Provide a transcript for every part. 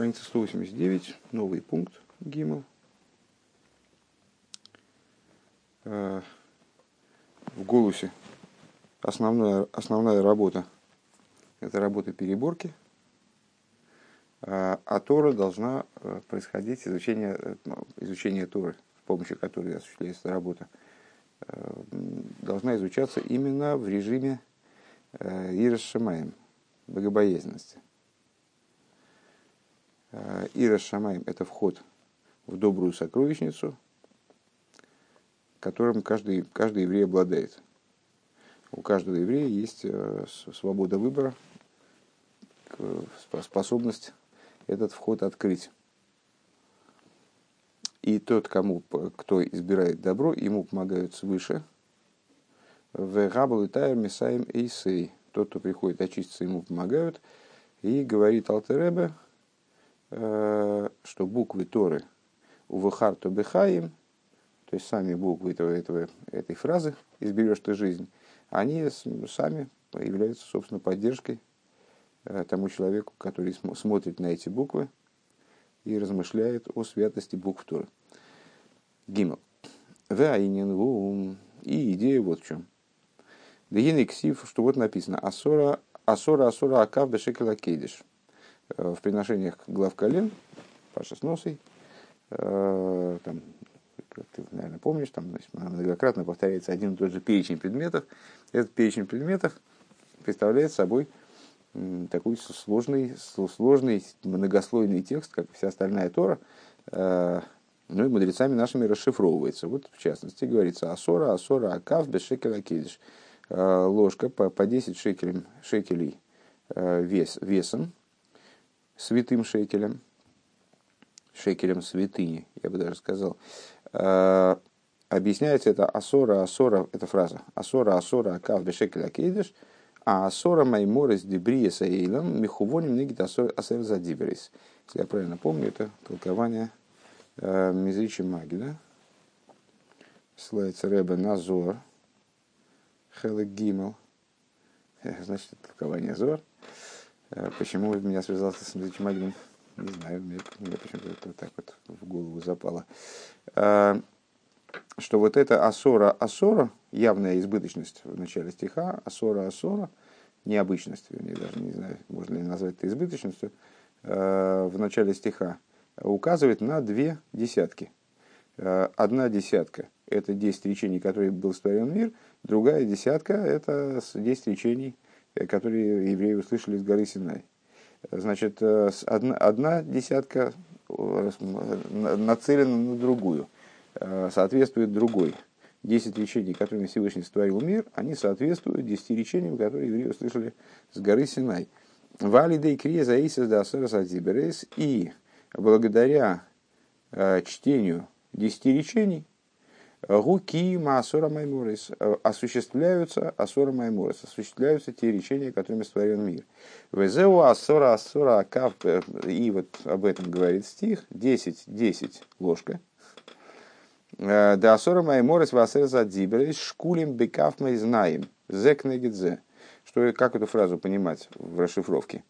страница 189, новый пункт ГИМЛ. Э, в голосе основная, основная работа – это работа переборки, а, а Тора должна э, происходить изучение, э, изучение Торы, с помощью которой осуществляется работа, должна изучаться именно в режиме Ирас Шамаем, богобоязненности. Ирас Шамаем – это вход в добрую сокровищницу – которым каждый, каждый еврей обладает. У каждого еврея есть э, свобода выбора, способность этот вход открыть. И тот, кому, кто избирает добро, ему помогают свыше. В Рабл и Тайр Месаем Эйсей. Тот, кто приходит очиститься, ему помогают. И говорит Алтеребе, что буквы Торы у Вахарту Бехаим то есть сами буквы этого, этого, этой фразы «изберешь ты жизнь», они сами являются, собственно, поддержкой э, тому человеку, который смотрит на эти буквы и размышляет о святости букв Торы. Гимл. И идея вот в чем. Дагин ксив, что вот написано Асора, Асора, Асора, Акав, Бешекела Кейдиш. Э, в приношениях глав колен, Паша с носой, э, там, ты, наверное, помнишь, там многократно повторяется один и тот же перечень предметов. Этот перечень предметов представляет собой такой сложный, сложный многослойный текст, как вся остальная Тора, э, ну и мудрецами нашими расшифровывается. Вот, в частности, говорится Асора, Асора, Акав, без шекеля кидиш. Э, ложка по, по 10 шекелей, шекелей вес, весом, святым шекелем, шекелем святыни, я бы даже сказал, Э, объясняется это асора, асора, эта фраза, асора, асора, акав бешекеля кейдеш, а асора майморес дебрия саейлам михувоним нигит асер задиберис. Если я правильно помню, это толкование э, Мизричи Маги, да? Ссылается Рэбе Назор, Хелек Гимел, значит, толкование Зор. Э, почему меня связался с Мизричи Магином? Не знаю, мне, мне почему-то это так вот в голову запало. А, что вот это асора асора, явная избыточность в начале стиха, асора асора, необычность, я даже не знаю, можно ли назвать это избыточностью, а, в начале стиха, указывает на две десятки. Одна десятка – это 10 речений, которые был створен мир, другая десятка – это 10 речений, которые евреи услышали с горы Синай. Значит, э, одна, одна десятка э, нацелена на другую, э, соответствует другой. Десять речений, которыми Всевышний сотворил мир, они соответствуют десяти речениям, которые евреи услышали с горы Синай. Валидей креза Исис Дасерас И благодаря чтению десяти речений, Гуки Маасора Майморис осуществляются Асора Майморис, осуществляются те речения, которыми створен мир. Везеу Асора Асора Акав, и вот об этом говорит стих, 10, 10 ложка. Да Асора Майморис Васер Задзиберис Шкулим Бекав мы знаем. Зек Негидзе. Что, как эту фразу понимать в расшифровке?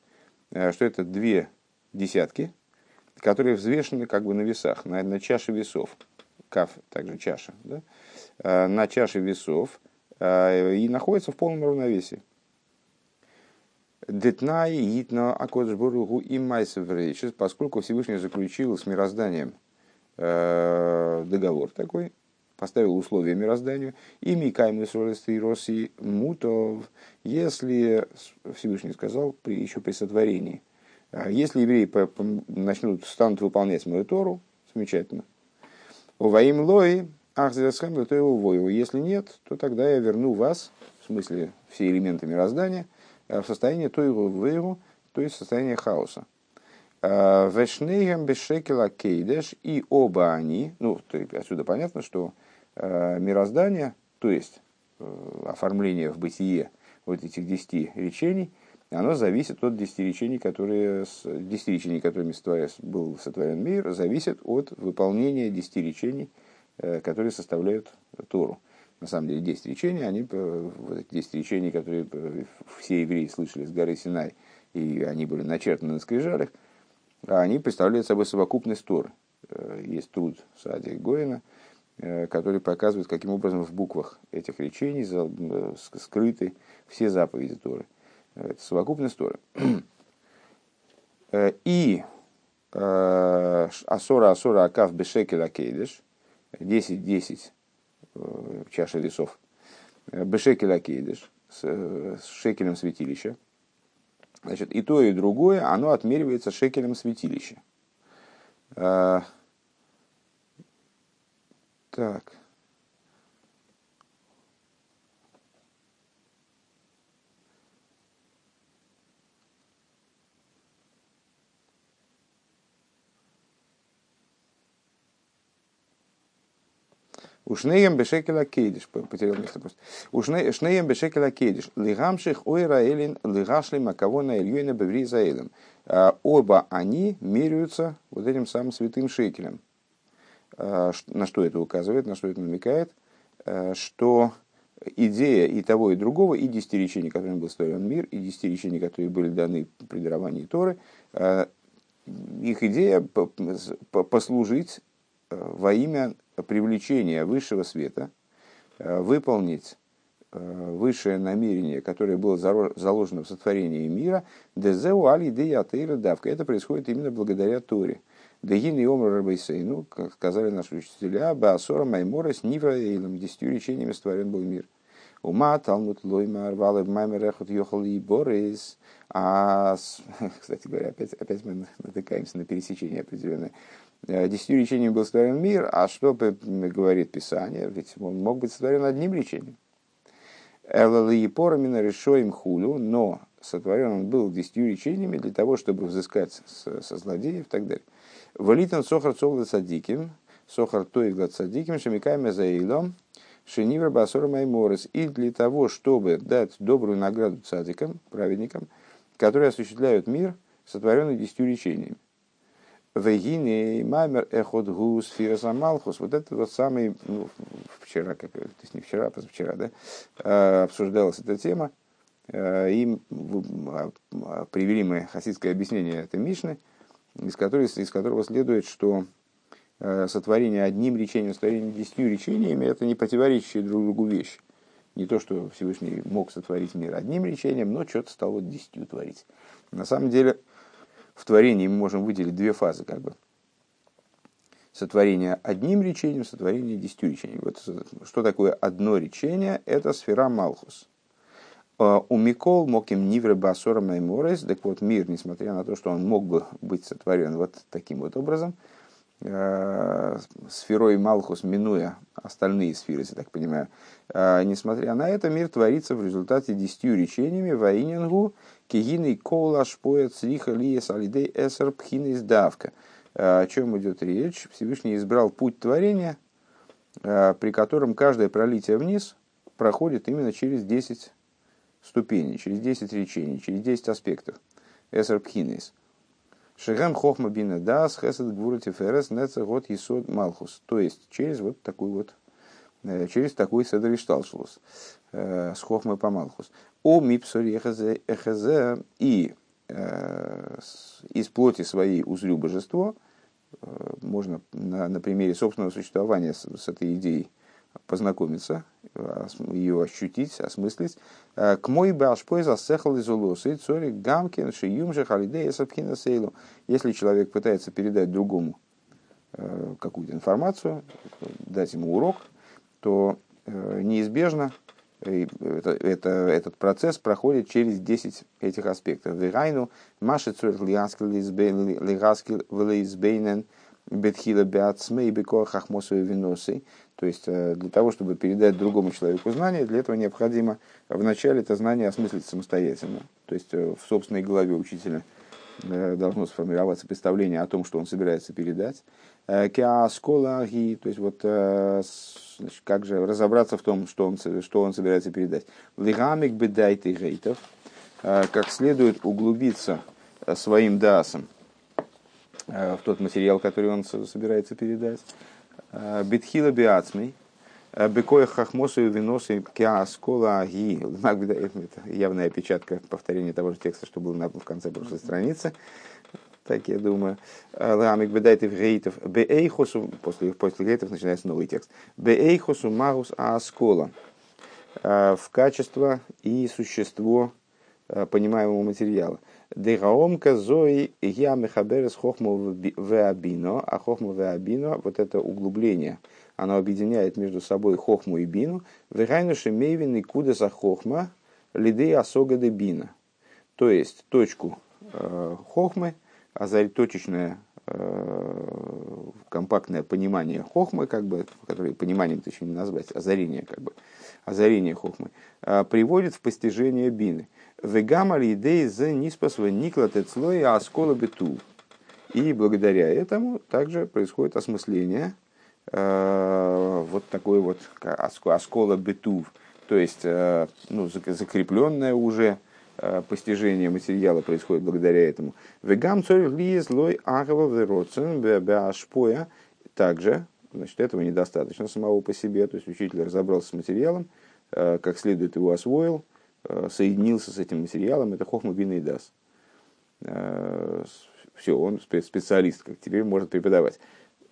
Что это две десятки, которые взвешены как бы на весах, на, на чаше весов каф, также чаша, да, э, на чаше весов э, и находится в полном равновесии. Детнай, Итно, Акоджбуругу и Майсеврейшис, поскольку Всевышний заключил с мирозданием э, договор такой, поставил условия мирозданию, и Микайм и России Мутов, если Всевышний сказал при, еще при сотворении, если евреи начнут, станут выполнять мою Тору, замечательно, Уваим лой, ах зверсхэм, то его вою. Если нет, то тогда я верну вас, в смысле все элементы мироздания, э, в состояние той войру, то есть состояние хаоса. Э, Вешнейгам бешекела кейдеш, и оба они, ну, отсюда понятно, что э, мироздание, то есть оформление в бытие вот этих десяти речений, оно зависит от десяти речений, которые, десяти речений, которыми был сотворен мир, зависит от выполнения десяти речений, э, которые составляют Тору. На самом деле, десять речений, они, э, вот которые э, все евреи слышали с горы Синай, и они были начертаны на скрижалях, они представляют собой совокупность Торы. Есть труд Сади Гоина, который показывает, каким образом в буквах этих речений скрыты все заповеди Торы. Это совокупность Торы. И Асора Асора Акав Бешекель Акейдеш, 10-10 чаша весов, Бешекель Акейдеш, с, с шекелем святилища. Значит, и то, и другое, оно отмеривается шекелем святилища. Так. Ушнеем бешекеля кейдиш. Потерял место просто. Ушнеем бешекеля кейдиш. Лигамших ойра элин лигашли макавона ильюина беври заэлем. А, оба они меряются вот этим самым святым шекелем. А, на что это указывает, на что это намекает? А, что идея и того, и другого, и десяти речений, которыми был створен мир, и десяти речений, которые были даны при даровании Торы, их идея послужить во имя привлечения высшего света, э, выполнить э, высшее намерение, которое было заложено в сотворении мира, дезеу али деятейра давка. Это происходит именно благодаря Торе. Дегин и омр рабейсейну, как сказали наши учителя, баасора маймора с нивраэйлом, десятью речениями створен был мир. Ума талмут лоймар валев маймерехот йохал и борис. А, кстати говоря, опять, опять мы натыкаемся на пересечение определенное. Э, десятью речениями был сотворен мир, а что говорит Писание? Ведь он мог быть сотворен одним речением. Элалы Порамина решоим хулю, но сотворен он был десятью речениями для того, чтобы взыскать со злодеев и так далее. Валитан сохар цогла садиким, сохар тоигла садиким, шамикайме заилом, шенивр басор майморес. И для того, чтобы дать добрую награду цадикам, праведникам, которые осуществляют мир, сотворенный десятью речениями. Вегине маймер эхот гус фираса малхус. Вот это вот самый, ну, вчера, как, то есть не вчера, а позавчера, да, а, обсуждалась эта тема. А, и а, привели мы хасидское объяснение этой Мишны, из, которой, из которого следует, что сотворение одним речением, сотворение десятью речениями – это не противоречащие друг другу вещи. Не то, что Всевышний мог сотворить мир одним речением, но что-то стал вот десятью творить. На самом деле, в творении мы можем выделить две фазы, как бы. Сотворение одним речением, сотворение десятью речением. Вот что такое одно речение? Это сфера Малхус. А, у Микол Моким Нивре Басора Майморес, так вот мир, несмотря на то, что он мог бы быть сотворен вот таким вот образом, а, сферой Малхус, минуя остальные сферы, я так понимаю, а, несмотря на это, мир творится в результате десятью речениями Ваинингу, Кигиный кола шпоет слиха лиес алидей эсер пхинис давка. О чем идет речь? Всевышний избрал путь творения, э, при котором каждое пролитие вниз проходит именно через 10 ступеней, через 10 речений, через 10 аспектов. Эсер пхинис. Шигам хохма бина дас хесед гвурати ферес неца год есод малхус. То есть через вот такой вот э, через такой седр ишталшус э, с хохмой по малхус. О мипсори эхезе и э, из плоти своей узрю божество, можно на, на примере собственного существования с, с этой идеей познакомиться, ее ощутить, осмыслить. Э, к мой башпой засехал из улосы, цори гамкин шиюм же халидея сапхина сейлу. Если человек пытается передать другому какую-то информацию, дать ему урок, то неизбежно это, это, этот процесс проходит через 10 этих аспектов. Вегайну, маши влейзбейнен бетхила беацмей бекор хахмосовой. То есть э, для того, чтобы передать другому человеку знание, для этого необходимо вначале это знание осмыслить самостоятельно. То есть э, в собственной голове учителя э, должно сформироваться представление о том, что он собирается передать. Кеасколаги, то есть вот значит, как же разобраться в том, что он, что он собирается передать. Лигамик бедайт и гейтов, как следует углубиться своим дасом в тот материал, который он собирается передать. Бетхила биацмей, Бекоя хахмосу и виносу киаскола аги. Это явная опечатка повторения того же текста, что было в конце прошлой страницы. так я думаю. Ламик бедайтив гейтов беэйхосу, после, после гейтов начинается новый текст. Беэйхосу магус аскола. В качество и существо понимаемого материала. Дегаомка зои я мехаберес хохму веабино, а хохму веабино, вот это углубление, оно объединяет между собой хохму и бину. Вегайнуши мейвин и кудеса хохма лиды асога де бина. То есть точку э, хохмы, озарь, точечное э, компактное понимание хохмы, как бы, которое пониманием еще не назвать, озарение, как бы, озарение хохмы, э, приводит в постижение бины. Вегамали идеи за ниспасва никла тецлой аскола бету. И благодаря этому также происходит осмысление э, вот такой вот оскола бетув, то есть э, ну, закрепленное уже Э, постижение материала происходит благодаря этому. Вегам цорих лиес лой агава вероцен. Также, значит, этого недостаточно самого по себе. То есть учитель разобрался с материалом, как следует его освоил, соединился с этим материалом. Это хохма бина и дас. Все, он специалист, как теперь может преподавать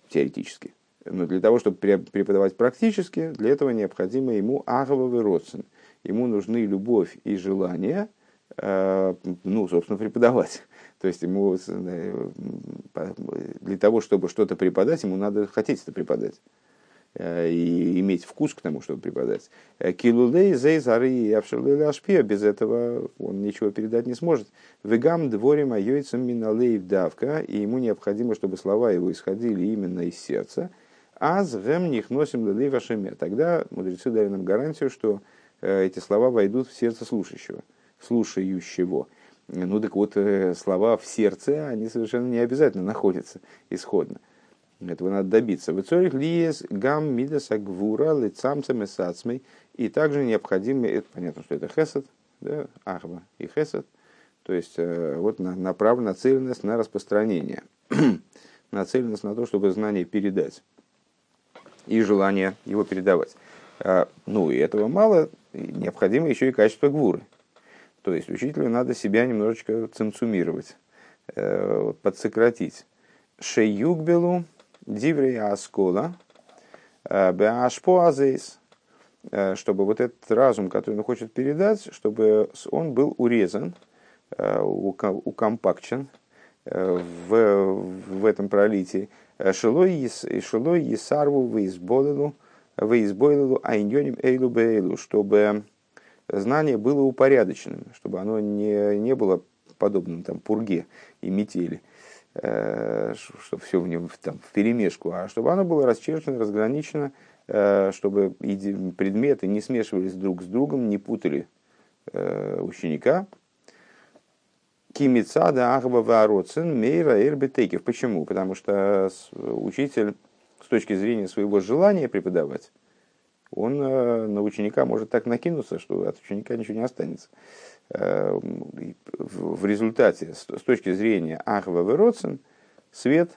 теоретически. Но для того, чтобы преподавать практически, для этого необходимо ему агава вероцен. Ему нужны любовь и желание – Э, ну, собственно, преподавать. То есть ему э, для того, чтобы что-то преподать, ему надо хотеть это преподать э, и иметь вкус к тому, чтобы преподать. Килулей, зей, зары и ашпия, без этого он ничего передать не сможет. Вегам дворим айойцам миналей давка, и ему необходимо, чтобы слова его исходили именно из сердца. А с гем них носим лилей вашеме. Тогда мудрецы дали нам гарантию, что эти слова войдут в сердце слушающего слушающего. Ну так вот, э, слова в сердце, они совершенно не обязательно находятся исходно. Этого надо добиться. В цорих лиес гам мидаса гвура лицамцем и И также необходимо, это понятно, что это хесед, да, ахба и хесед, то есть э, вот направлена нацеленность на распространение, нацеленность на то, чтобы знание передать и желание его передавать. А, ну и этого мало, необходимо еще и качество гвуры. То есть учителю надо себя немножечко цинцумировать, э, подсократить. Шеюгбелу диврея аскола э, беашпо азейс, э, чтобы вот этот разум, который он хочет передать, чтобы он был урезан, укомпакчен в, в этом пролитии. Шилой есарву выизбойлу, выизбойлу айньоним эйлу бейлу, чтобы знание было упорядоченным, чтобы оно не, не было подобным там, пурге и метели, э, чтобы все в нем там, в перемешку, а чтобы оно было расчерчено, разграничено, э, чтобы предметы не смешивались друг с другом, не путали э, ученика. Кимицада Ахба Вароцин Мейра Эрбетекев. Почему? Потому что учитель с точки зрения своего желания преподавать, он э, на ученика может так накинуться, что от ученика ничего не останется. Э, в результате, с точки зрения Ахва Вероцин, свет,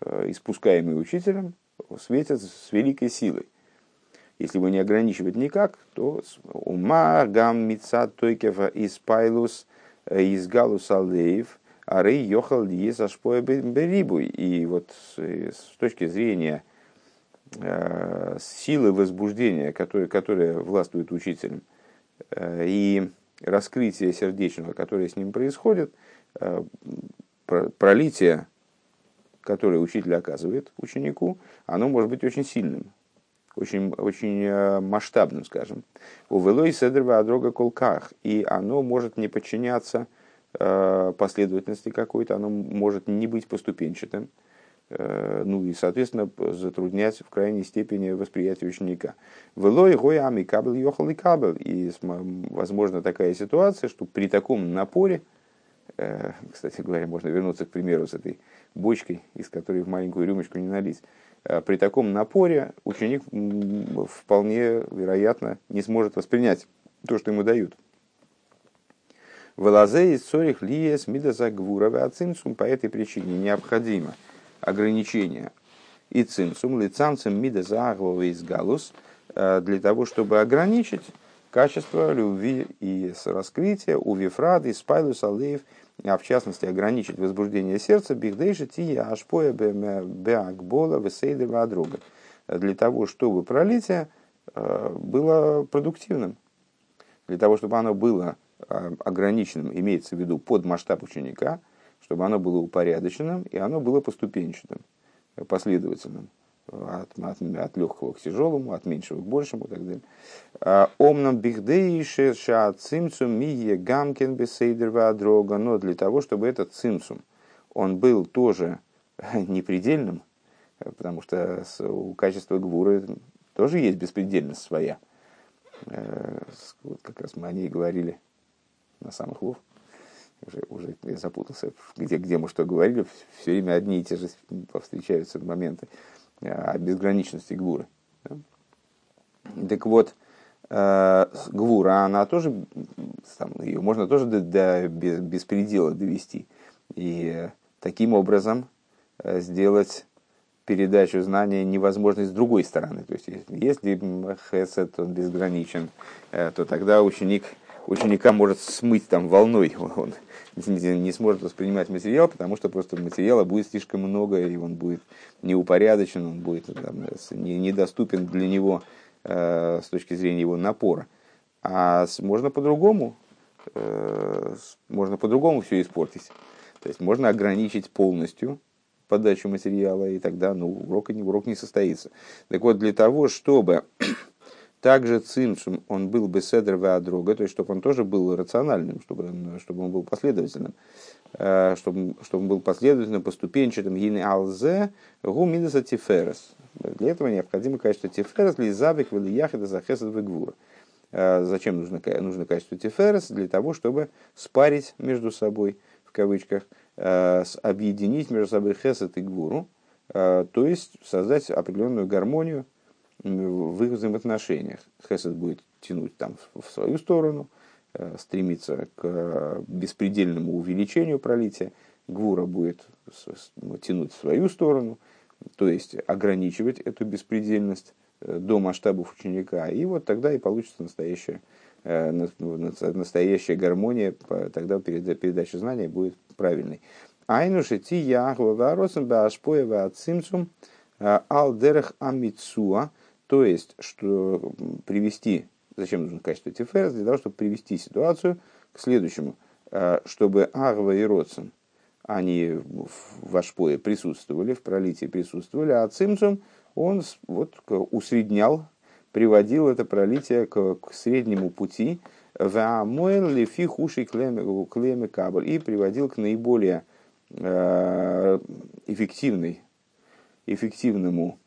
э, испускаемый учителем, светит с великой силой. Если его не ограничивать никак, то ума гам мица тойкева из пайлус из галус алеев, арей йохал диес ашпоя берибуй. И вот с точки зрения силы возбуждения, которые, которые властвуют учителем, э, и раскрытие сердечного, которое с ним происходит, э, пролитие, которое учитель оказывает ученику, оно может быть очень сильным, очень, очень масштабным, скажем. У Велой Седрва Адрога Колках, и оно может не подчиняться последовательности какой-то, оно может не быть поступенчатым, Э, ну и, соответственно, затруднять в крайней степени восприятие ученика. Велой гоями кабель ехал и кабель. И возможно такая ситуация, что при таком напоре, э, кстати говоря, можно вернуться к примеру с этой бочкой, из которой в маленькую рюмочку не налить. Э, при таком напоре ученик вполне вероятно не сможет воспринять то, что ему дают. Велазей из цорих лиес мидаза гвура по этой причине необходимо – ограничения. И цинцум, лицанцем мида заагвова из галус, э, для того, чтобы ограничить качество любви и раскрытия у Вифрады, Спайлус, Алеев а в частности ограничить возбуждение сердца, бихдейша тия ашпоя беакбола весейдева друга, для того, чтобы пролитие э, было продуктивным, для того, чтобы оно было э, ограниченным, имеется в виду под масштаб ученика, чтобы оно было упорядоченным и оно было поступенчатым, последовательным от, от, от легкого к тяжелому, от меньшего к большему и так далее. А, Омнам бихдейше ша цимцум мие бесейдерва дрога, но для того, чтобы этот цимсум, он был тоже непредельным, потому что у качества гвуры тоже есть беспредельность своя. Э, вот как раз мы о ней говорили на самых лов. Уже, уже я запутался, где, где мы что говорили, все время одни и те же встречаются моменты о безграничности Гвуры. Так вот, э, Гвура, она тоже, там, ее можно тоже до, до без, беспредела довести. И таким образом э, сделать передачу знания невозможно с другой стороны. То есть, если хесед, он безграничен, э, то тогда ученик, ученика может смыть там волной. Он не сможет воспринимать материал, потому что просто материала будет слишком много, и он будет неупорядочен, он будет там, недоступен для него э, с точки зрения его напора. А можно по-другому, э, можно по-другому все испортить. То есть можно ограничить полностью подачу материала, и тогда ну, урок, урок не состоится. Так вот, для того, чтобы также цимсум, он был бы седр друга, то есть чтобы он тоже был рациональным, чтобы, чтобы он был последовательным, э, чтобы, чтобы он был последовательным, поступенчатым, гины алзе, гумидаса тиферес. Для этого необходимо качество тиферес, лизабик, велияхида, захесад, вегвур. Э, зачем нужно, нужно качество тиферес? Для того, чтобы спарить между собой, в кавычках, э, объединить между собой хесед и гвуру, то есть создать определенную гармонию в их взаимоотношениях. Хесед будет тянуть там в свою сторону, э, стремиться к э, беспредельному увеличению пролития, Гвура будет тянуть в свою сторону, то есть ограничивать эту беспредельность э, до масштабов ученика. И вот тогда и получится настоящая, настоящая гармония, тогда передача знания будет правильной. Айнуши ти яхва варосом баашпоева ацимцум алдерах амицуа – то есть, что привести, зачем нужно качество Тиферес, для того, чтобы привести ситуацию к следующему, э, чтобы Агва и Родсон, они в Ашпое присутствовали, в пролитии присутствовали, а Цимцум, он вот усреднял, приводил это пролитие к, к среднему пути, и приводил к наиболее э, эффективной, эффективному,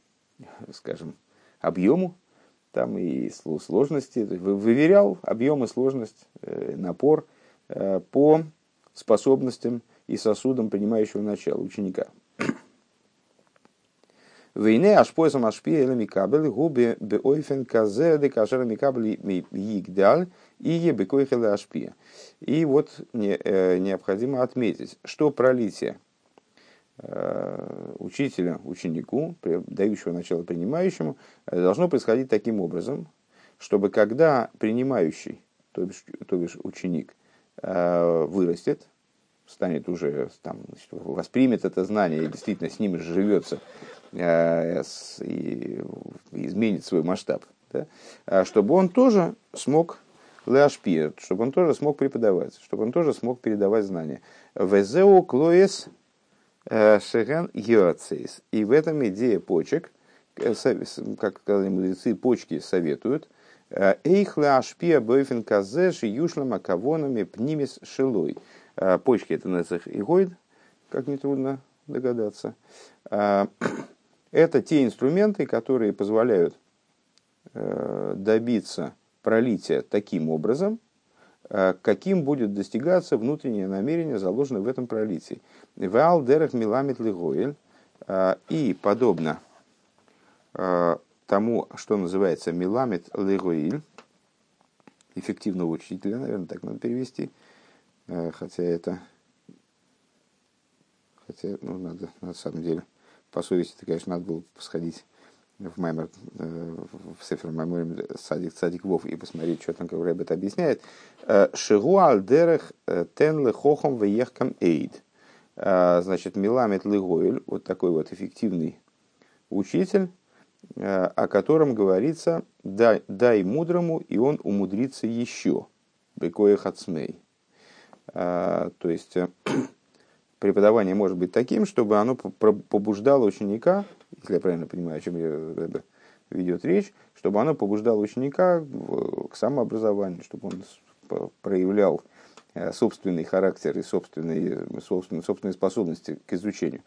скажем, объему там и сложности, выверял объем и сложность, э, напор э, по способностям и сосудам принимающего начала ученика. Войне аж поясом аж пиелами кабель губе беойфен казе де кажерами кабель йигдаль и ебекойхеле ашпия. И вот э, необходимо отметить, что пролитие учителя ученику, дающего начало принимающему, э, должно происходить таким образом, чтобы когда принимающий, то бишь, то бишь ученик, э, вырастет, станет уже, там, значит, воспримет это знание и действительно с ним живется и изменит свой масштаб, да, чтобы он тоже смог леашпи, чтобы он тоже смог преподавать, чтобы он тоже смог передавать знания. Везеу клоес Э, Шеген Йоацейс. И в этом идея почек, э, как сказали мудрецы, почки советуют, э, Эйхла ашпия бойфен казеш юшлама кавонами пнимис шилой. Почки это нецех игоид, как нетрудно догадаться. Это те инструменты, которые позволяют добиться пролития таким образом, каким будет достигаться внутреннее намерение, заложенное в этом пролитии. Ваал дерах миламит лигоэль. Э, и подобно э, тому, что называется миламит лигоэль, эффективного учителя, наверное, так надо перевести, хотя это, хотя, ну, надо, на самом деле, по совести, конечно, надо было сходить в Маймер, в Сефер Маймер Садик Садик Вов и посмотреть, что там как это объясняет. Шигу альдерех тен хохом веехкам эйд. Значит, Миламет Лыгойль, вот такой вот эффективный учитель, о котором говорится, дай, дай мудрому, и он умудрится еще. Бекоя Хацмей. То есть, преподавание может быть таким, чтобы оно побуждало ученика, если я правильно понимаю, о чем я ведет речь, чтобы оно побуждало ученика к самообразованию, чтобы он проявлял э, собственный характер и собственные, собственные, собственные способности к изучению.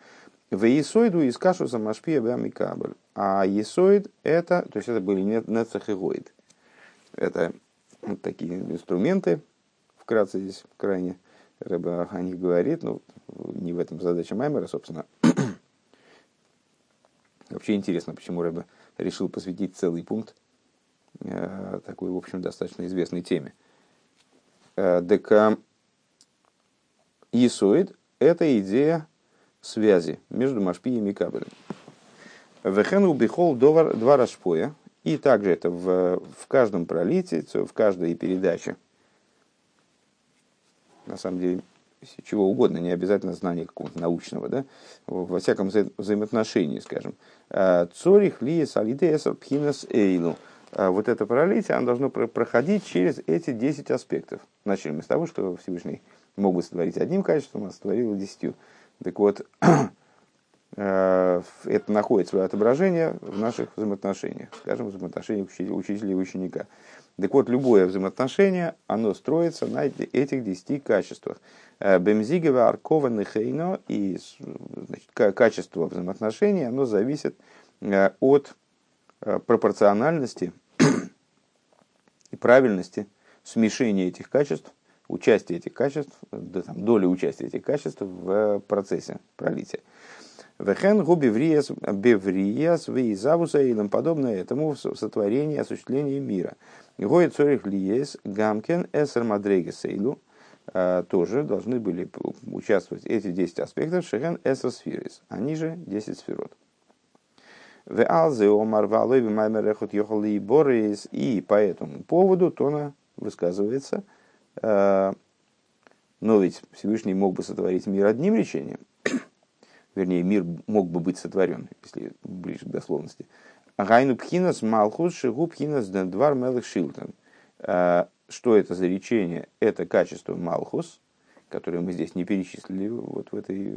В Есоиду из кашуса машпия бамикабль. А Есоид это, то есть это были нецахигоид. Это вот такие инструменты, вкратце здесь крайне Рэба о них говорит, но не в этом задача Маймера, собственно. Вообще интересно, почему Рэба решил посвятить целый пункт э, такой, в общем, достаточно известной теме. Э, дека Исоид – это идея связи между Машпием и Кабелем. Вехену бихол два рашпоя, и также это в, в каждом пролитии, в каждой передаче – на самом деле, чего угодно, не обязательно знание какого-то научного, да, во всяком вза- взаимоотношении, скажем. А, Цорих ли солидеса пхинас эйлу. А вот это пролитие, оно должно проходить через эти 10 аспектов. Начали мы с того, что Всевышний мог бы сотворить одним качеством, а сотворил десятью. Так вот, а, это находит свое отображение в наших взаимоотношениях, скажем, взаимоотношениях учителя и ученика. Так вот, любое взаимоотношение, оно строится на этих десяти качествах. Э, Бемзигева, Аркова, Нехейно и значит, качество взаимоотношений, оно зависит э, от э, пропорциональности и правильности смешения этих качеств, участия этих качеств, доли участия этих качеств в процессе пролития. Вехен губи бевриес вейзавуса и подобное этому в сотворении осуществлении мира. Гоя цорих лиес гамкен эсер мадрейга сейлу а, тоже должны были участвовать эти 10 аспектов шехен эсер сфирис, они же 10 сферот. И по этому поводу Тона высказывается, а, но ведь Всевышний мог бы сотворить мир одним речением, вернее, мир мог бы быть сотворен, если ближе к дословности. Гайну пхинас малхус шигу пхинас двар мелых шилтон. А, что это за речение? Это качество малхус, которое мы здесь не перечислили, вот в, этой,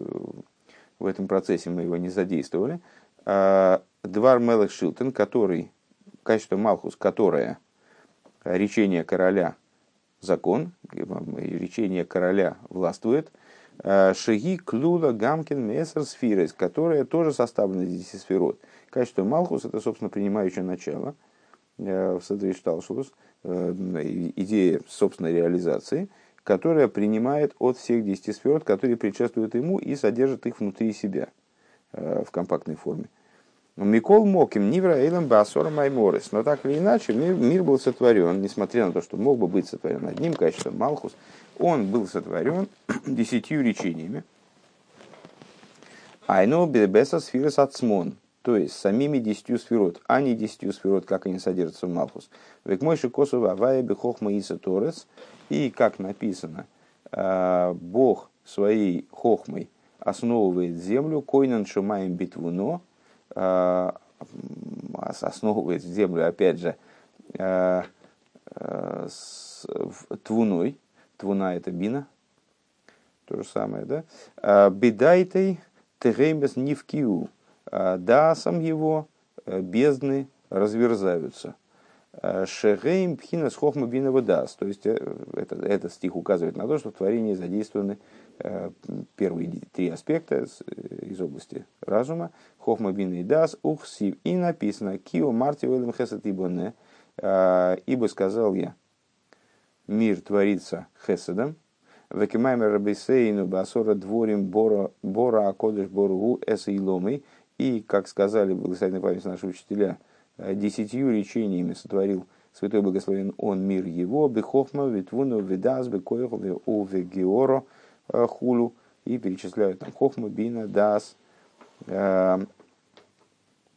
в этом процессе мы его не задействовали. А, двар мелых шилтон, который, качество малхус, которое речение короля закон, речение короля властвует – Э, Шаги Клюла Гамкин Мессер Сфирес, которая тоже составлена из 10 сферот. Качество Малхус это, собственно, принимающее начало э, в Садриш Талшус, идея собственной реализации, которая принимает от всех 10 сферот, которые предшествуют ему и содержит их внутри себя в компактной форме. Микол Моким, Нивра Эйлам Басора Майморис. Но так или иначе, мир, мир был сотворен, несмотря на то, что мог бы быть сотворен одним качеством Малхус, он был сотворен десятью речениями. Айно беса сфирос ацмон, то есть самими десятью сферот, а не десятью сферот, как они содержатся в Малхус. Век мой шикосу авая бехохма иса торес, и как написано, а, Бог своей хохмой основывает землю, койнан шумаем битвуно, а, основывает землю, опять же, а, твуной, Твуна это бина. То же самое, да? Бедайтей тегеймес нивкиу. А, Дасом его э, бездны разверзаются. А, Шегейм пхинас хохма бинова дас. То есть э, это, этот стих указывает на то, что в творении задействованы э, первые три аспекта из области разума. Хохма бин и дас ухсив. И написано кио марти велем хесет ибоне. Ибо сказал я, мир творится хеседом. Векимаймер рабисейну басора дворим бора, бора акодыш боргу эса иломой. И, как сказали благословенной память наши учителя, э, десятью речениями сотворил Святой Благословен Он мир его, бехохма, витвуну, видас, бекоеху, уве георо э, хулу. И перечисляют там хохма, бина, дас, э,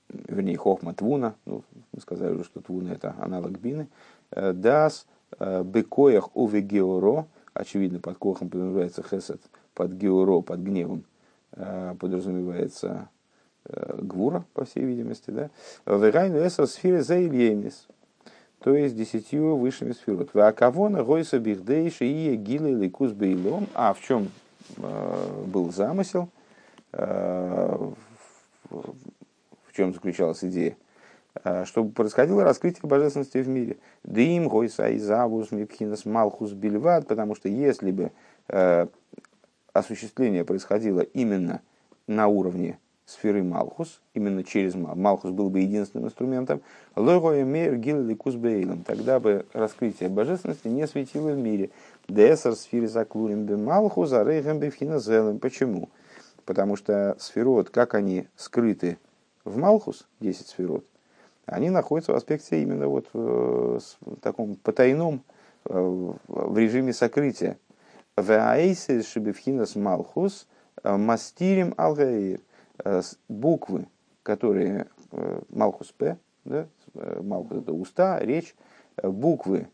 вернее, хохма твуна, ну, мы сказали уже, что твуна это аналог бины, дас бекоях уве георо, очевидно, под кохом подразумевается хесед, под георо, под гневом подразумевается гвура, по всей видимости, да, вегайну эсер сфере заильенис, то есть десятью высшими сферот. А кого на гойса бихдейши и гилы ликус бейлом, а в чем был замысел, в чем заключалась идея, чтобы происходило раскрытие божественности в мире. Дым, гойса и завус, мипхинас, малхус, бельват, потому что если бы осуществление происходило именно на уровне сферы Малхус, именно через Малхус был бы единственным инструментом, Логоя мер гил тогда бы раскрытие божественности не светило в мире. Десар сфере заклурим бе Малхус, а рейхем бе Почему? Потому что сферот, как они скрыты в Малхус, 10 сферот, они находятся в аспекте именно вот в таком потайном, в режиме сокрытия. В аэйсе шибевхинас Малхус мастирим алгаир Э, буквы, которые э, Малхус П, да, э, Малхус это уста, речь, буквы,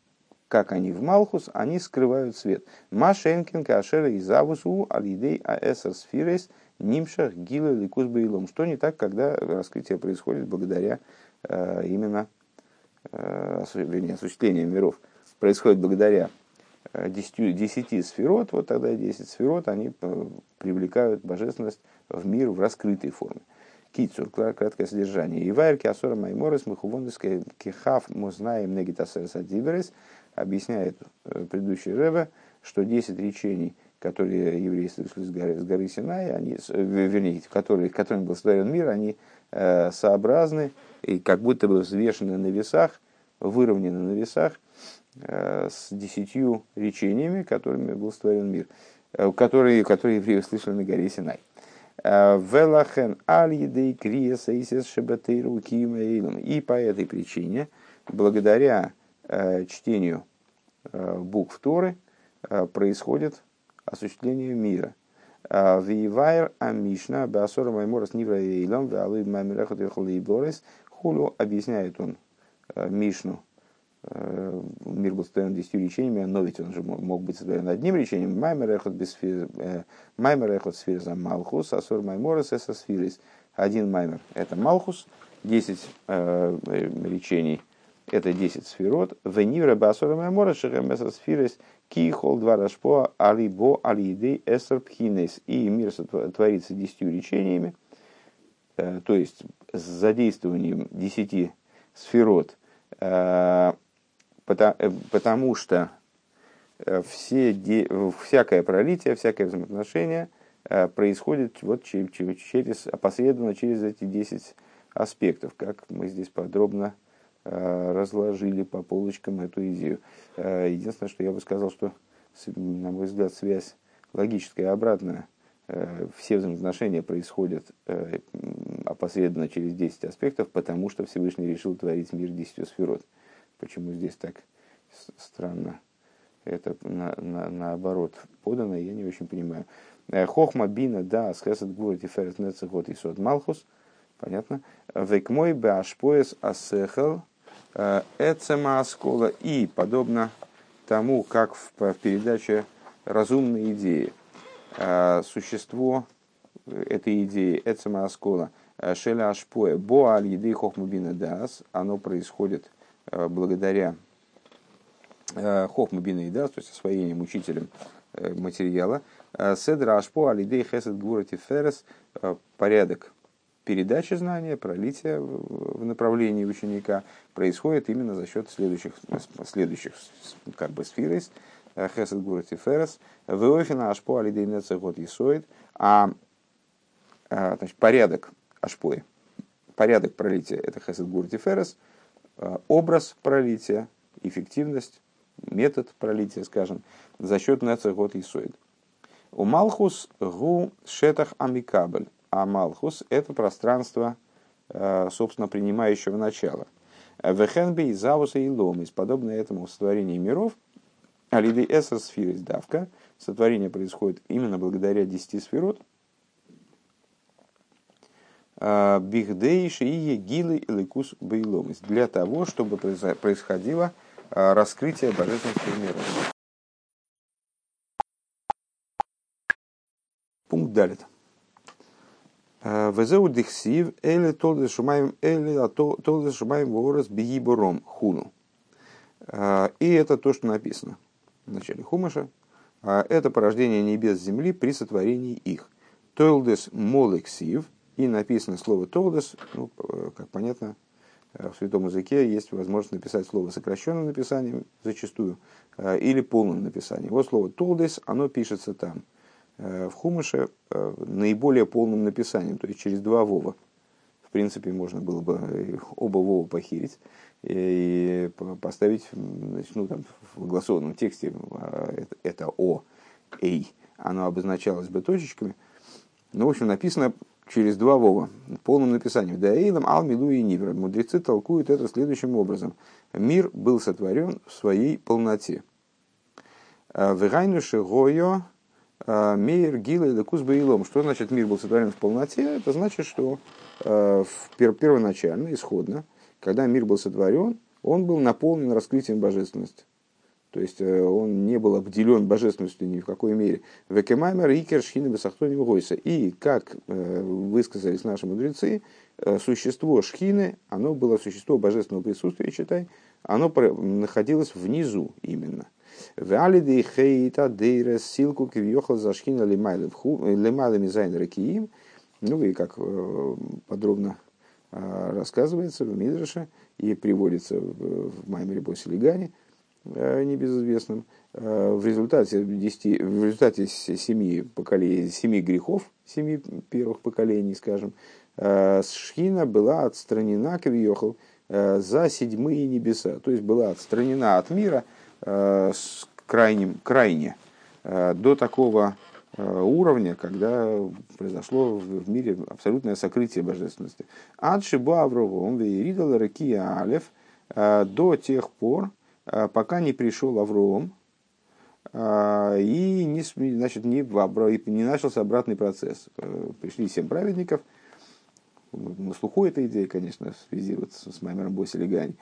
как они в Малхус, они скрывают свет. Машенкин, Кашера и Завусу, Алидей, Аэсер Сфирес, Нимшах, Гила, Ликус Бейлом. Что не так, когда раскрытие происходит благодаря именно вернее, осуществлению миров происходит благодаря десяти 10 сферот, вот тогда 10 сферот, они привлекают божественность в мир в раскрытой форме. Кицур, краткое содержание. Ивайр киасора майморес махувондовская кихав музнаем негитасерс адиберес объясняет э, предыдущий Рэбе, что 10 речений, которые евреи слышали с горы, с горы Синай, они, э, вернее, которые, которыми был сотворен мир, они э, сообразны и как будто бы взвешены на весах, выровнены на весах э, с десятью речениями, которыми был сотворен мир, э, которые, которые евреи услышали на горе Синай. Велахен аль едей криеса исес шебатейру И по этой причине, благодаря э, чтению э, букв Торы, э, происходит осуществление мира. Вивайр Амишна Басора Майморас Нивра Эйлам Валуй Мамирахат Борис Хулу объясняет он Мишну Э, мир был сотворен десятью речениями, но ведь он же мог быть сотворен одним речением. Маймер эхот э, сфир за Малхус, асур майморес эса сфирис. Один маймер – это Малхус, десять э, речений – это десять сферот. Венивра басура майморес шехем эса сфирис кихол два рашпо алибо алидей эсер пхинес. И мир творится десятью речениями, то есть с задействованием десяти сферот – Э, потому что э, все, всякое пролитие, всякое взаимоотношение э, происходит вот через, опосредованно через эти 10 аспектов, как мы здесь подробно разложили по полочкам эту идею. Единственное, что я бы сказал, что, на мой взгляд, связь логическая обратная. Все взаимоотношения происходят опосредованно через 10 аспектов, потому что Всевышний решил творить мир 10 сферот. Почему здесь так странно это на, на, наоборот подано, я не очень понимаю. Э, Хохма бина да схесет гурит и ферет нецехот и сот малхус. Понятно? Век мой башпоес асехал э, эцема аскола. И подобно тому, как в, в передаче «Разумные идеи» э, существо этой идеи эцема аскола шеля ашпоя бо аль еды хохма бина дас, оно происходит – благодаря э, Хохма Бина да, то есть освоением учителем э, материала, Седра Ашпо Алидей Хесед Гурати Ферес, порядок передачи знания, пролития в направлении ученика происходит именно за счет следующих, следующих как бы сферис, Хесед Гурати Ферес, Веофина Ашпо Алидей Нецегот Исоид, а значит, порядок Ашпои, порядок пролития это Хесед Гурати Ферес – Э, образ пролития, эффективность, метод пролития, скажем, за счет нецегот и соид. У Малхус гу шетах амикабль, а Малхус – это пространство, э, собственно, принимающего начало. Вехенби и Завуса и Ломис, подобно этому сотворение миров, Алиды Эсер сферы давка, сотворение происходит именно благодаря десяти сферот, Бихдейши и Егилы и Ликус Бейломис. Для того, чтобы происходило раскрытие божественности мира. Пункт далит. Везеу дихсив эле толдес шумаем эле толдес шумаем ворос бигибором хуну. И это то, что написано в начале Хумаша. Это порождение небес земли при сотворении их. Толдес молексив. И написано слово толдес, ну, как понятно, в святом языке есть возможность написать слово сокращенным написанием зачастую или полным написанием. Вот слово толдес, оно пишется там – Э, в Хумыше э, наиболее полным написанием, то есть через два вова. В принципе, можно было бы э, оба вова похирить и поставить значит, ну, там, в голосованном тексте это, это О, Эй, оно обозначалось бы точечками. Ну, в общем, написано через два вова, полным написанием. Да эйлам ал милу и нивер. Мудрецы толкуют это следующим образом. Мир был сотворен в своей полноте. Вегайнуши гойо а, Мейер, Гила и Лекус Баилом. Что значит мир был сотворен в полноте? Это значит, что э, первоначально, исходно, когда мир был сотворен, он был наполнен раскрытием божественности. То есть э, он не был обделен божественностью ни в какой мере. Векемаймер Икер Шхина Бесахтоним Гойса. И, как э, высказались наши мудрецы, существо Шхины, оно было существо божественного присутствия, читай, оно находилось внизу именно – Валиды хейта дейра силку кивьехал зашхина лимайлы мизайн ракиим. Ну и как э, подробно э, рассказывается в Мидраше и приводится в Маймере э, небезызвестном, в результате, 10, в результате семи, поколений, семи грехов, семи первых поколений, скажем, Шхина была отстранена, Кавиохал, за седьмые небеса, то есть была отстранена от мира – Э, с крайним, крайне э, до такого э, уровня, когда произошло в мире абсолютное сокрытие божественности. Адшиба Аврогом Вейридал Ракия Алев до тех пор, пока не пришел Авром, и не, значит, не, не начался обратный процесс. Пришли семь праведников – на слуху эта идея, конечно, в связи вот с Маймером Босилигань.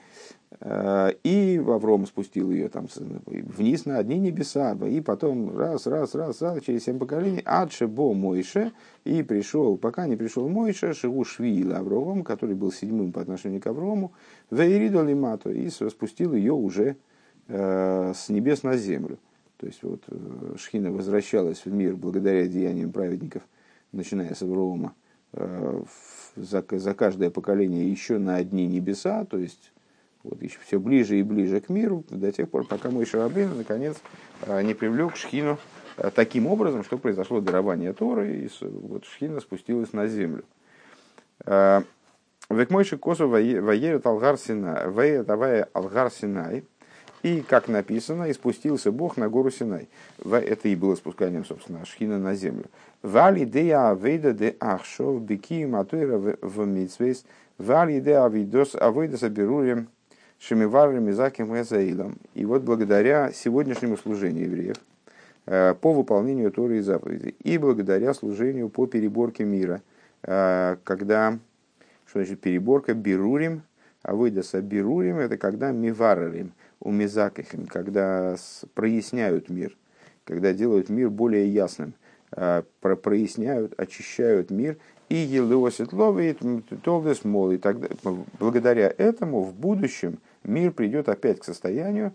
Э, и Авром спустил ее там вниз на одни небеса, и потом раз, раз, раз, раз, через семь поколений, адше бо Мойше, и пришел, пока не пришел Мойше, Шигу Швиил Авром, который был седьмым по отношению к Аврому, Вейридо Лимато, и спустил ее уже э, с небес на землю. То есть вот э, Шхина возвращалась в мир благодаря деяниям праведников, начиная с Аврома, за, за каждое поколение еще на одни небеса, то есть вот еще все ближе и ближе к миру, до тех пор, пока мой Шарабин, наконец, а, не привлек Шхину а, таким образом, что произошло дарование Торы, и вот Шхина спустилась на землю. Век мойши косу воерет алгар Синай, алгар Синай, и, как написано, и спустился Бог на гору Синай. Это и было спусканием, собственно, Шхина на землю. Вали дея авейда де ахшов бики матуэра в митсвейс. Вали дея авидос авейда соберурем шемиварем изаким эзаилом. И вот благодаря сегодняшнему служению евреев э, по выполнению Торы и заповедей и благодаря служению по переборке мира, э, когда, что значит переборка, берурим, а выдаса берурим, это когда миварарим, у мизакахим, когда проясняют мир, когда делают мир более ясным. Э, проясняют, очищают мир, и елеосит ловит толдес мол. И тогда, благодаря этому в будущем мир придет опять к состоянию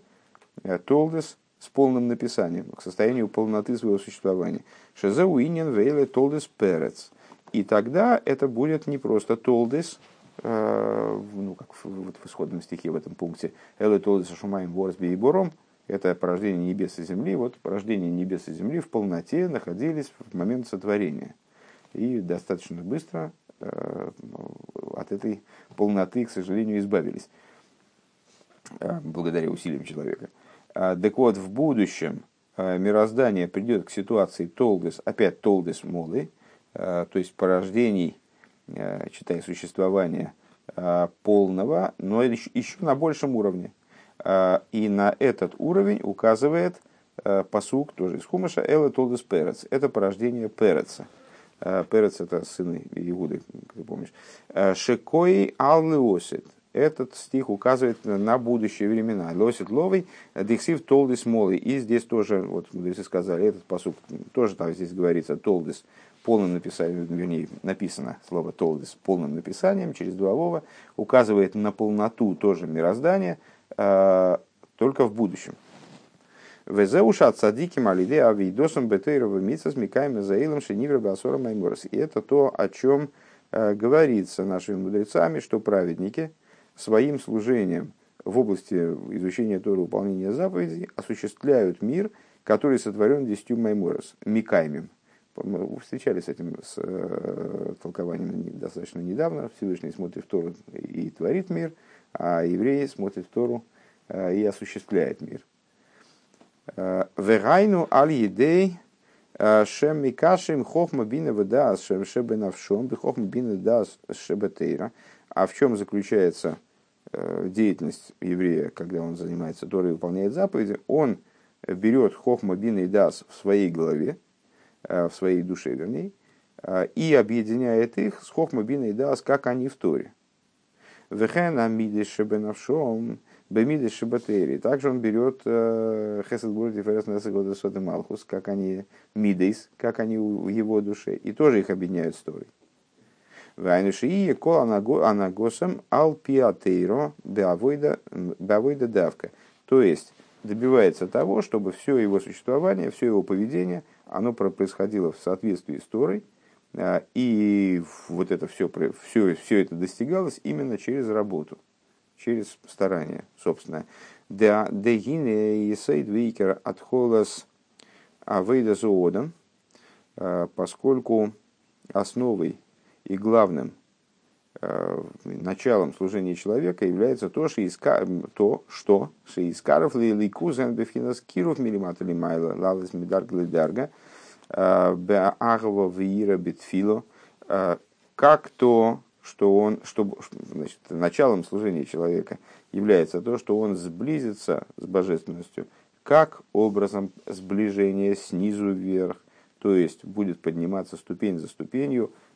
э, толдес с полным написанием, к состоянию полноты своего существования. Шезауинен вейле толдес перец. И тогда это будет не просто толдес, ну, как в, вот в исходном стихе в этом пункте, эле толдес шумаем ворс бором, это порождение небес и земли. Вот порождение небес и земли в полноте находились в момент сотворения. И достаточно быстро э, от этой полноты, к сожалению, избавились. Э, благодаря усилиям человека. А, так вот, в будущем э, мироздание придет к ситуации толдес, опять толдес молы, то есть порождений, читая существования полного, но еще на большем уровне. А, и на этот уровень указывает посук тоже из Хумаша Эла Толдес Перец. Это порождение Переца. Перец это сыны Иуды, ты помнишь. Шекои аллеосит. Этот стих указывает на будущие времена. Лосит ловый, дексив толдис молы. И здесь тоже, вот мудрецы сказали, этот посуд тоже там здесь говорится, толдис, полным написанием, вернее, написано слово толдис полным написанием через два вова, указывает на полноту тоже мироздания, только в будущем. Везеуша от садики малиде авидосом бетейрова митса с микаем заилом шенивра майморос. И это то, о чем э, говорится нашими мудрецами, что праведники своим служением в области изучения Торы выполнения заповедей осуществляют мир, который сотворен десятью майморос, микаймем. Мы встречались с этим с, э, толкованием достаточно недавно. Всевышний смотрит в Тору и творит мир, а евреи смотрят в Тору э, и осуществляет мир. Вегайну аль едей шем микашим хохма бина вдас шем шебенавшом бихохма бина дас шебетейра. А в чем заключается э, деятельность еврея, когда он занимается Торой и выполняет заповеди? Он берет хохма бина и дас в своей голове, э, в своей душе, вернее, э, и объединяет их с хохма бина и дас, как они в Торе. Вехен амиды шебенавшом Бемиды Шибатери. Также он берет э, Хесед Гурд и Ферес Несагода Сота Малхус, как они Мидейс, как они в его душе, и тоже их объединяют с Торой. Вайнушии кол анагосам ал пиатейро беавойда давка. То есть добивается того, чтобы все его существование, все его поведение, оно происходило в соответствии с Торой, э, и вот это все, все, все это достигалось именно через работу через старание собственное. Да дегине есейд вейкер от холос авейда зоодом, э, поскольку основой и главным э, началом служения человека является то, что, иска, то, что шеискаров ликузен бефхинас киров милимата лимайла лалес медарг лидарга э, беагва виира битфило, как то, что он, что, значит, началом служения человека является то, что он сблизится с божественностью, как образом сближения снизу вверх, то есть будет подниматься ступень за ступенью э,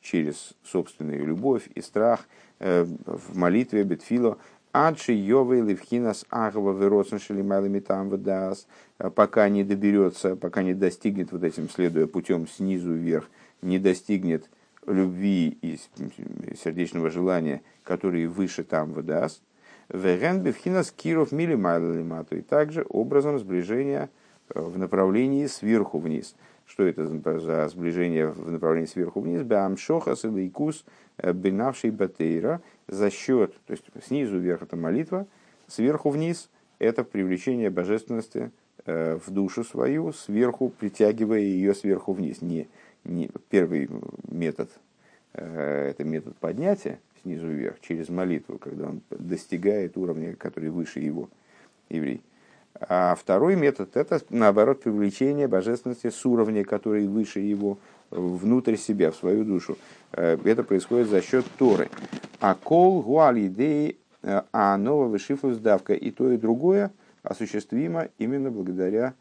через собственную любовь и страх э, в молитве Бетфило, Адши Йовей Левхинас Агва Вероцен Шелимайлами там выдаст, э, пока не доберется, пока не достигнет вот этим, следуя путем снизу вверх, не достигнет любви и сердечного желания, которые выше там выдаст, Веген бифхинас киров мили и также образом сближения э, в направлении сверху вниз. Что это за сближение в направлении сверху вниз? Бамшохас и лейкус э, бинавший батейра за счет, то есть снизу вверх это молитва, сверху вниз это привлечение божественности э, в душу свою, сверху притягивая ее сверху вниз. Не, не, первый метод э, это метод поднятия снизу вверх через молитву, когда он достигает уровня, который выше его, еврей. А второй метод – это, наоборот, привлечение божественности с уровня, который выше его, внутрь себя, в свою душу. Э, это происходит за счет Торы. А кол гуали идеи, э, а нового вышифлус давка и то, и другое осуществимо именно благодаря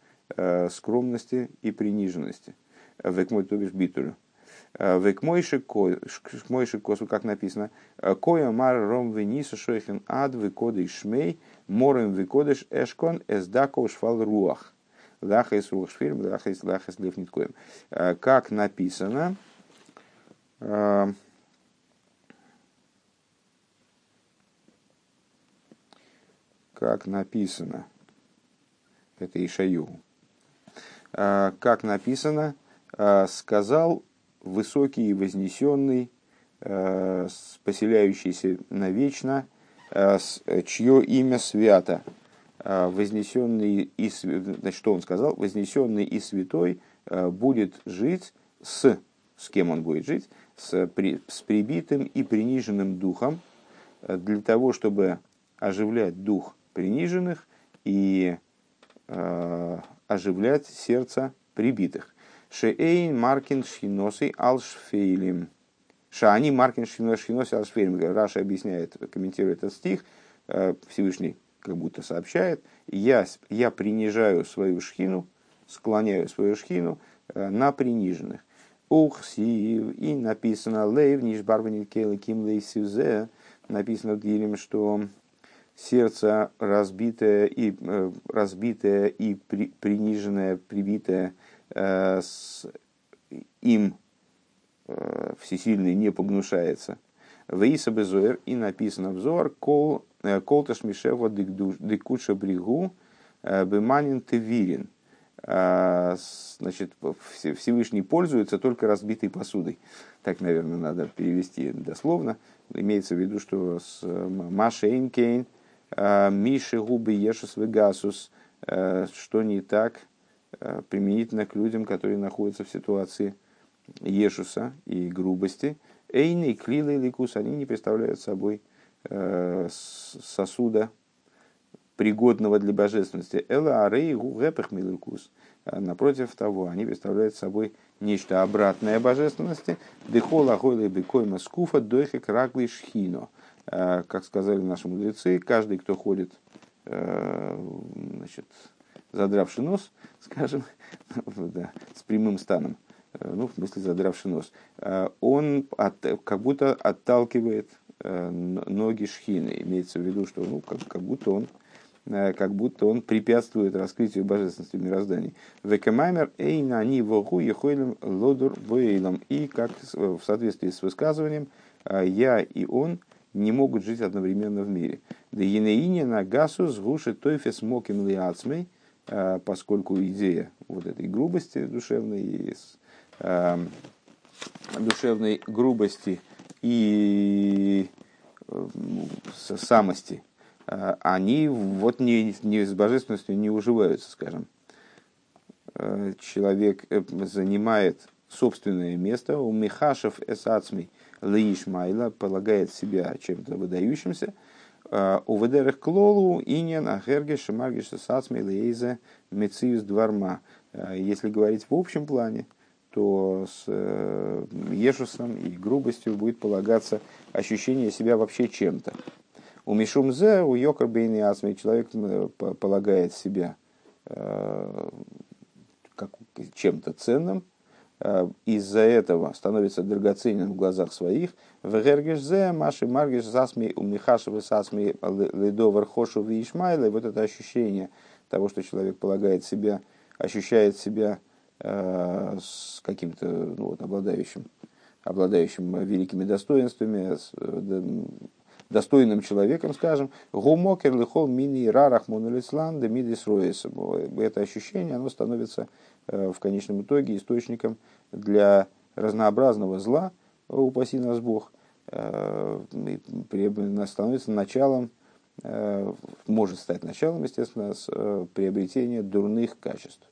скромности и приниженности век мой то бишь битулю. Э, век мойши косу, как написано, «Э, коя мар ром вениса шойхен ад векодыш шмей морем векодыш эшкон эсдако шфал руах. Лахес руах шфирм, лахес лахес левниткоем. Э, как написано, как написано, это Ишаю, как написано, сказал высокий и вознесенный, э, поселяющийся навечно, э, чье имя свято, вознесенный и, значит, что он сказал, вознесенный и святой будет жить с, с кем он будет жить, с, при, с прибитым и приниженным духом, для того, чтобы оживлять дух приниженных и э, оживлять сердце прибитых. Шеэйн Маркин Шиносой Алшфейлем. Шаани Маркин Шиносой Алшфейлем. Раша объясняет, комментирует этот стих. Э, Всевышний как будто сообщает. Я, я принижаю свою шхину, склоняю свою шхину э, на приниженных. Ухсив, и написано Лейв, Нишбарванит Ким Лейсюзе, написано в Дилем, что сердце разбитое и, э, разбитое и при, приниженное, прибитое с, им э, всесильный не погнушается. Вейса безуэр и написано взор кол э, колташ мишева дикуша бригу э, беманин тевирин. А, значит, Всевышний пользуется только разбитой посудой. Так, наверное, надо перевести дословно. Имеется в виду, что с Маша Кейн, а, Миши Губы Ешес Вегасус, что не так применительно к людям, которые находятся в ситуации Ешуса и грубости. Эйны и Клилы и Ликус, они не представляют собой сосуда пригодного для божественности. Эла арей гугэпэх милукус. А напротив того, они представляют собой нечто обратное божественности. Дехола гойла бекойма скуфа дойхе крагли шхино. А, как сказали наши мудрецы, каждый, кто ходит э, значит, задравший нос, скажем, да, с прямым станом, э, ну, в смысле задравший нос, э, он от, как будто отталкивает ноги шхины. Имеется в виду, что ну, как, как будто он Э, как будто он препятствует раскрытию божественности мироздания. Векамаймер эйна они вогу ехойлем лодур воейлом. И как в соответствии с высказыванием, э, я и он не могут жить одновременно в мире. Да енеине на гасу сгуши тойфес моким лиацмей, э, поскольку идея вот этой грубости душевной, душевной грубости и самости – Э, они вот не, не с божественностью не уживаются, скажем. Э, человек э, занимает собственное место, у Михашев эсацмей лишмайла полагает себя чем-то выдающимся, у ведерах клолу иньян ахерге шамаргиш эсацмей лейзе мециус дварма. Если говорить в общем плане, то с Ешусом и грубостью будет полагаться ощущение себя вообще чем-то. У Мишумзе, у Йокар Бейни Асми, человек э, полагает себя э, как чем-то ценным, э, из-за этого становится драгоценным в глазах своих. В Гергешзе, Маши Маргеш, Засми, у Михашева, Сасми, Ледовар, Хошу, Ишмайла, вот это ощущение того, что человек полагает себя, ощущает себя с каким-то ну, вот, обладающим, обладающим великими достоинствами, достойным человеком, скажем, гумокер лихол мини рарах монолислан де мидис Это ощущение, оно становится э, в конечном итоге источником для разнообразного зла, упаси нас Бог, э, становится началом, э, может стать началом, естественно, приобретения дурных качеств.